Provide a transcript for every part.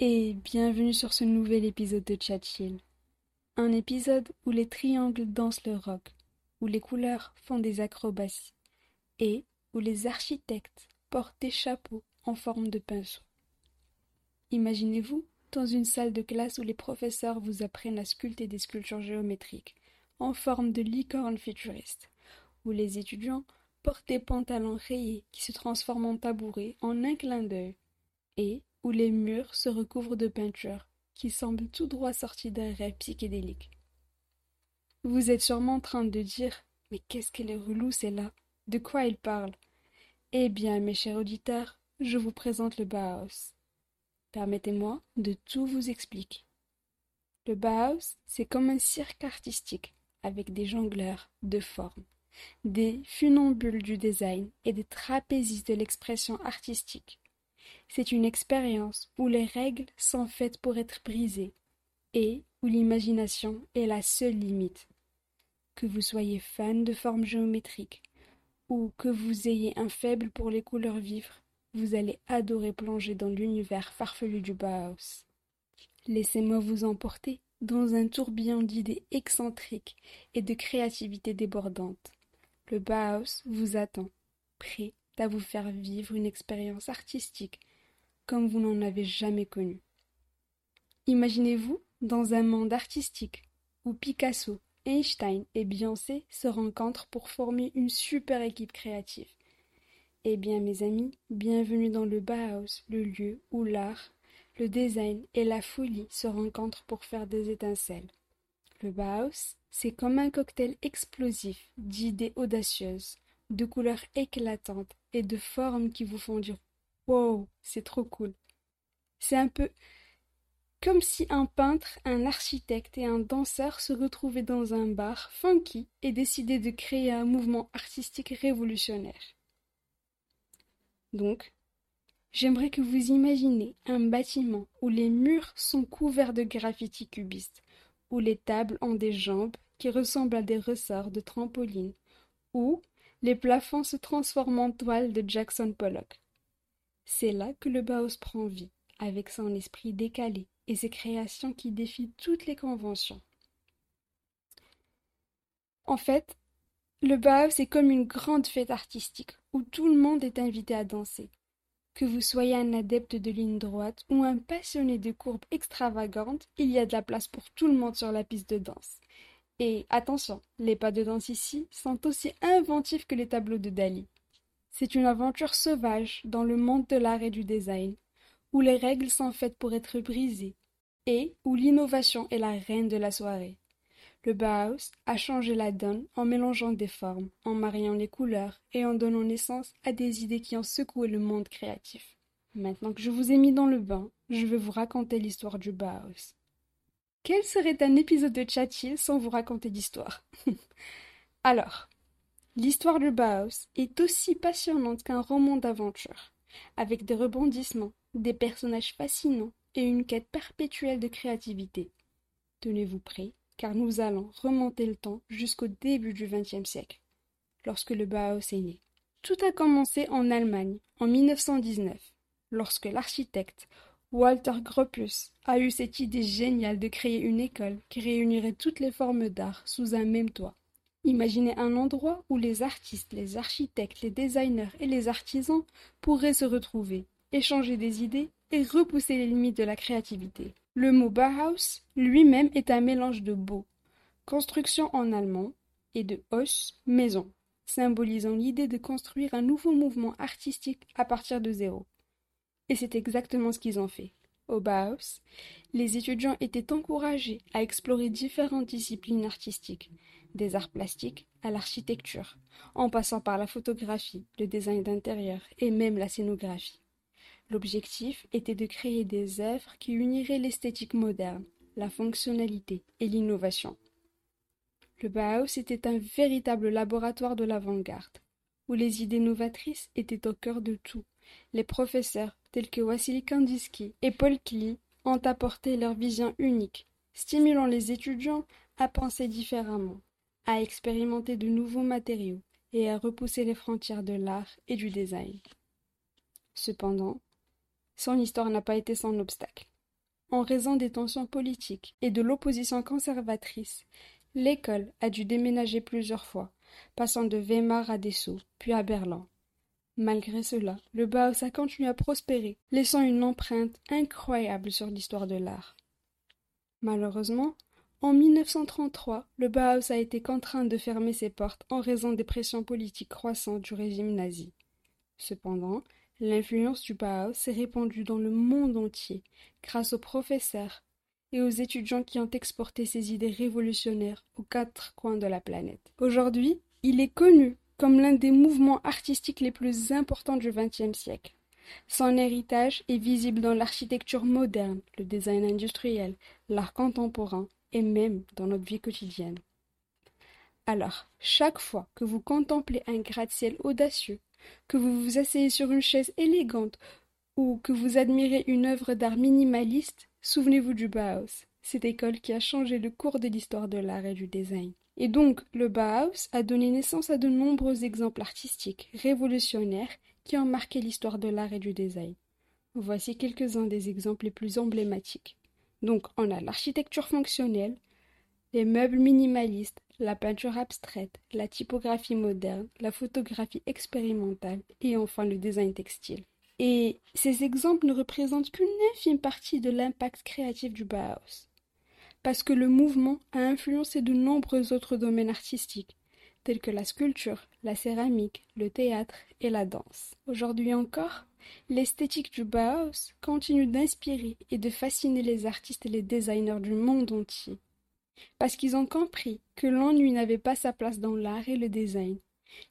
et bienvenue sur ce nouvel épisode de Chatchill. Un épisode où les triangles dansent le rock, où les couleurs font des acrobaties et où les architectes portent des chapeaux en forme de pinceau. Imaginez-vous dans une salle de classe où les professeurs vous apprennent à sculpter des sculptures géométriques en forme de licorne futuriste, où les étudiants portent des pantalons rayés qui se transforment en tabourets en un clin d'œil, et où les murs se recouvrent de peintures qui semblent tout droit sorties d'un rêve psychédélique. Vous êtes sûrement en train de dire Mais qu'est-ce qu'elle est relou celle-là De quoi elle parle? Eh bien, mes chers auditeurs, je vous présente le Bauhaus. Permettez-moi de tout vous expliquer. Le Bauhaus, c'est comme un cirque artistique, avec des jongleurs de formes, des funambules du design et des trapézistes de l'expression artistique. C'est une expérience où les règles sont faites pour être brisées et où l'imagination est la seule limite. Que vous soyez fan de formes géométriques ou que vous ayez un faible pour les couleurs vives, vous allez adorer plonger dans l'univers farfelu du Bauhaus. Laissez-moi vous emporter dans un tourbillon d'idées excentriques et de créativité débordante. Le Bauhaus vous attend, prêt à vous faire vivre une expérience artistique comme vous n'en avez jamais connu. Imaginez-vous dans un monde artistique où Picasso, Einstein et Beyoncé se rencontrent pour former une super équipe créative. Eh bien, mes amis, bienvenue dans le Bauhaus, le lieu où l'art, le design et la folie se rencontrent pour faire des étincelles. Le Bauhaus, c'est comme un cocktail explosif d'idées audacieuses, de couleurs éclatantes et de formes qui vous font dire Wow, c'est trop cool. C'est un peu comme si un peintre, un architecte et un danseur se retrouvaient dans un bar funky et décidaient de créer un mouvement artistique révolutionnaire. Donc, j'aimerais que vous imaginez un bâtiment où les murs sont couverts de graffitis cubistes, où les tables ont des jambes qui ressemblent à des ressorts de trampoline, où les plafonds se transforment en toiles de Jackson Pollock. C'est là que le Bauhaus prend vie, avec son esprit décalé et ses créations qui défient toutes les conventions. En fait, le Bauhaus est comme une grande fête artistique où tout le monde est invité à danser. Que vous soyez un adepte de ligne droite ou un passionné de courbes extravagantes, il y a de la place pour tout le monde sur la piste de danse. Et attention, les pas de danse ici sont aussi inventifs que les tableaux de Dali. C'est une aventure sauvage dans le monde de l'art et du design, où les règles sont faites pour être brisées, et où l'innovation est la reine de la soirée. Le Bauhaus a changé la donne en mélangeant des formes, en mariant les couleurs et en donnant naissance à des idées qui ont secoué le monde créatif. Maintenant que je vous ai mis dans le bain, je vais vous raconter l'histoire du Bauhaus. Quel serait un épisode de Chatchill sans vous raconter d'histoire? Alors, L'histoire du Bauhaus est aussi passionnante qu'un roman d'aventure, avec des rebondissements, des personnages fascinants et une quête perpétuelle de créativité. Tenez-vous prêts, car nous allons remonter le temps jusqu'au début du XXe siècle, lorsque le Bauhaus est né. Tout a commencé en Allemagne en 1919, lorsque l'architecte Walter Gropius a eu cette idée géniale de créer une école qui réunirait toutes les formes d'art sous un même toit. Imaginez un endroit où les artistes, les architectes, les designers et les artisans pourraient se retrouver, échanger des idées et repousser les limites de la créativité. Le mot Bauhaus lui-même est un mélange de Bau, construction en allemand, et de Haus, maison, symbolisant l'idée de construire un nouveau mouvement artistique à partir de zéro. Et c'est exactement ce qu'ils ont fait. Au Bauhaus, les étudiants étaient encouragés à explorer différentes disciplines artistiques, des arts plastiques à l'architecture, en passant par la photographie, le design d'intérieur et même la scénographie. L'objectif était de créer des œuvres qui uniraient l'esthétique moderne, la fonctionnalité et l'innovation. Le Bauhaus était un véritable laboratoire de l'avant-garde, où les idées novatrices étaient au cœur de tout. Les professeurs, tels que Wassily Kandinsky et Paul Klee, ont apporté leur vision unique, stimulant les étudiants à penser différemment à expérimenter de nouveaux matériaux et à repousser les frontières de l'art et du design. Cependant, son histoire n'a pas été sans obstacle. en raison des tensions politiques et de l'opposition conservatrice, l'école a dû déménager plusieurs fois, passant de Weimar à Dessau, puis à Berlin. Malgré cela, le Bauhaus a continué à prospérer, laissant une empreinte incroyable sur l'histoire de l'art. Malheureusement, en 1933, le Bauhaus a été contraint de fermer ses portes en raison des pressions politiques croissantes du régime nazi. Cependant, l'influence du Bauhaus s'est répandue dans le monde entier grâce aux professeurs et aux étudiants qui ont exporté ses idées révolutionnaires aux quatre coins de la planète. Aujourd'hui, il est connu comme l'un des mouvements artistiques les plus importants du XXe siècle. Son héritage est visible dans l'architecture moderne, le design industriel, l'art contemporain et même dans notre vie quotidienne. Alors, chaque fois que vous contemplez un gratte-ciel audacieux, que vous vous asseyez sur une chaise élégante ou que vous admirez une œuvre d'art minimaliste, souvenez-vous du Bauhaus, cette école qui a changé le cours de l'histoire de l'art et du design. Et donc, le Bauhaus a donné naissance à de nombreux exemples artistiques révolutionnaires qui ont marqué l'histoire de l'art et du design. Voici quelques-uns des exemples les plus emblématiques. Donc, on a l'architecture fonctionnelle, les meubles minimalistes, la peinture abstraite, la typographie moderne, la photographie expérimentale et enfin le design textile. Et ces exemples ne représentent qu'une infime partie de l'impact créatif du Bauhaus. Parce que le mouvement a influencé de nombreux autres domaines artistiques, tels que la sculpture, la céramique, le théâtre et la danse. Aujourd'hui encore, L'esthétique du Bauhaus continue d'inspirer et de fasciner les artistes et les designers du monde entier. Parce qu'ils ont compris que l'ennui n'avait pas sa place dans l'art et le design.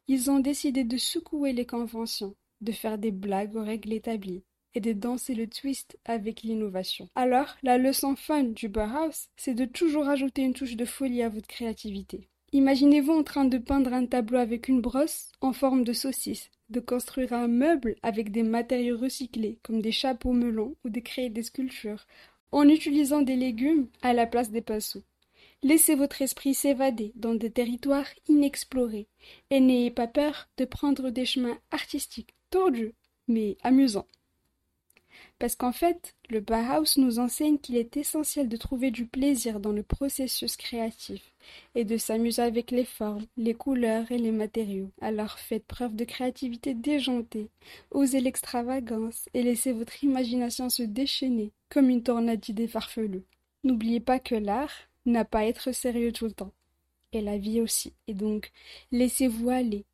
Ils ont décidé de secouer les conventions, de faire des blagues aux règles établies et de danser le twist avec l'innovation. Alors, la leçon fun du Bauhaus, c'est de toujours ajouter une touche de folie à votre créativité. Imaginez-vous en train de peindre un tableau avec une brosse en forme de saucisse, de construire un meuble avec des matériaux recyclés comme des chapeaux melons ou de créer des sculptures en utilisant des légumes à la place des pinceaux. Laissez votre esprit s'évader dans des territoires inexplorés et n'ayez pas peur de prendre des chemins artistiques tordus mais amusants. Parce qu'en fait, le Bauhaus nous enseigne qu'il est essentiel de trouver du plaisir dans le processus créatif et de s'amuser avec les formes, les couleurs et les matériaux. Alors faites preuve de créativité déjantée, osez l'extravagance et laissez votre imagination se déchaîner comme une tornade d'idées farfelues. N'oubliez pas que l'art n'a pas à être sérieux tout le temps, et la vie aussi, et donc laissez-vous aller,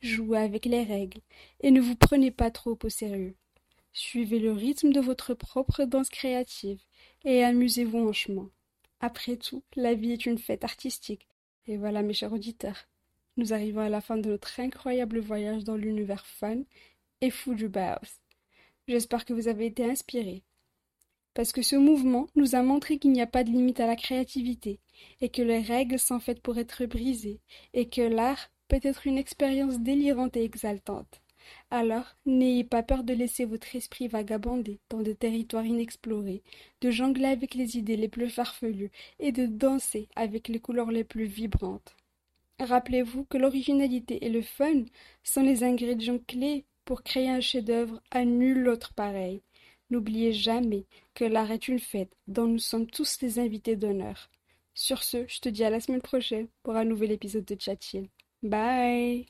jouez avec les règles, et ne vous prenez pas trop au sérieux. Suivez le rythme de votre propre danse créative et amusez-vous en chemin. Après tout, la vie est une fête artistique. Et voilà, mes chers auditeurs, nous arrivons à la fin de notre incroyable voyage dans l'univers fun et fou du Bauhaus. J'espère que vous avez été inspirés. Parce que ce mouvement nous a montré qu'il n'y a pas de limite à la créativité, et que les règles sont faites pour être brisées, et que l'art peut être une expérience délirante et exaltante. Alors, n'ayez pas peur de laisser votre esprit vagabonder dans des territoires inexplorés, de jongler avec les idées les plus farfelues et de danser avec les couleurs les plus vibrantes. Rappelez-vous que l'originalité et le fun sont les ingrédients clés pour créer un chef-d'œuvre à nul autre pareil. N'oubliez jamais que l'art est une fête dont nous sommes tous les invités d'honneur. Sur ce, je te dis à la semaine prochaine pour un nouvel épisode de Chat Bye